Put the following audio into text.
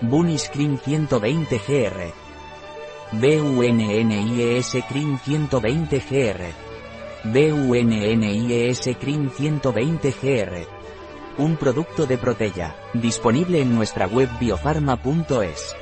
Bunny Cream 120 GR. BUNNIES Cream 120 GR. BUNNIES Cream 120 GR. Un producto de Protella, disponible en nuestra web biofarma.es.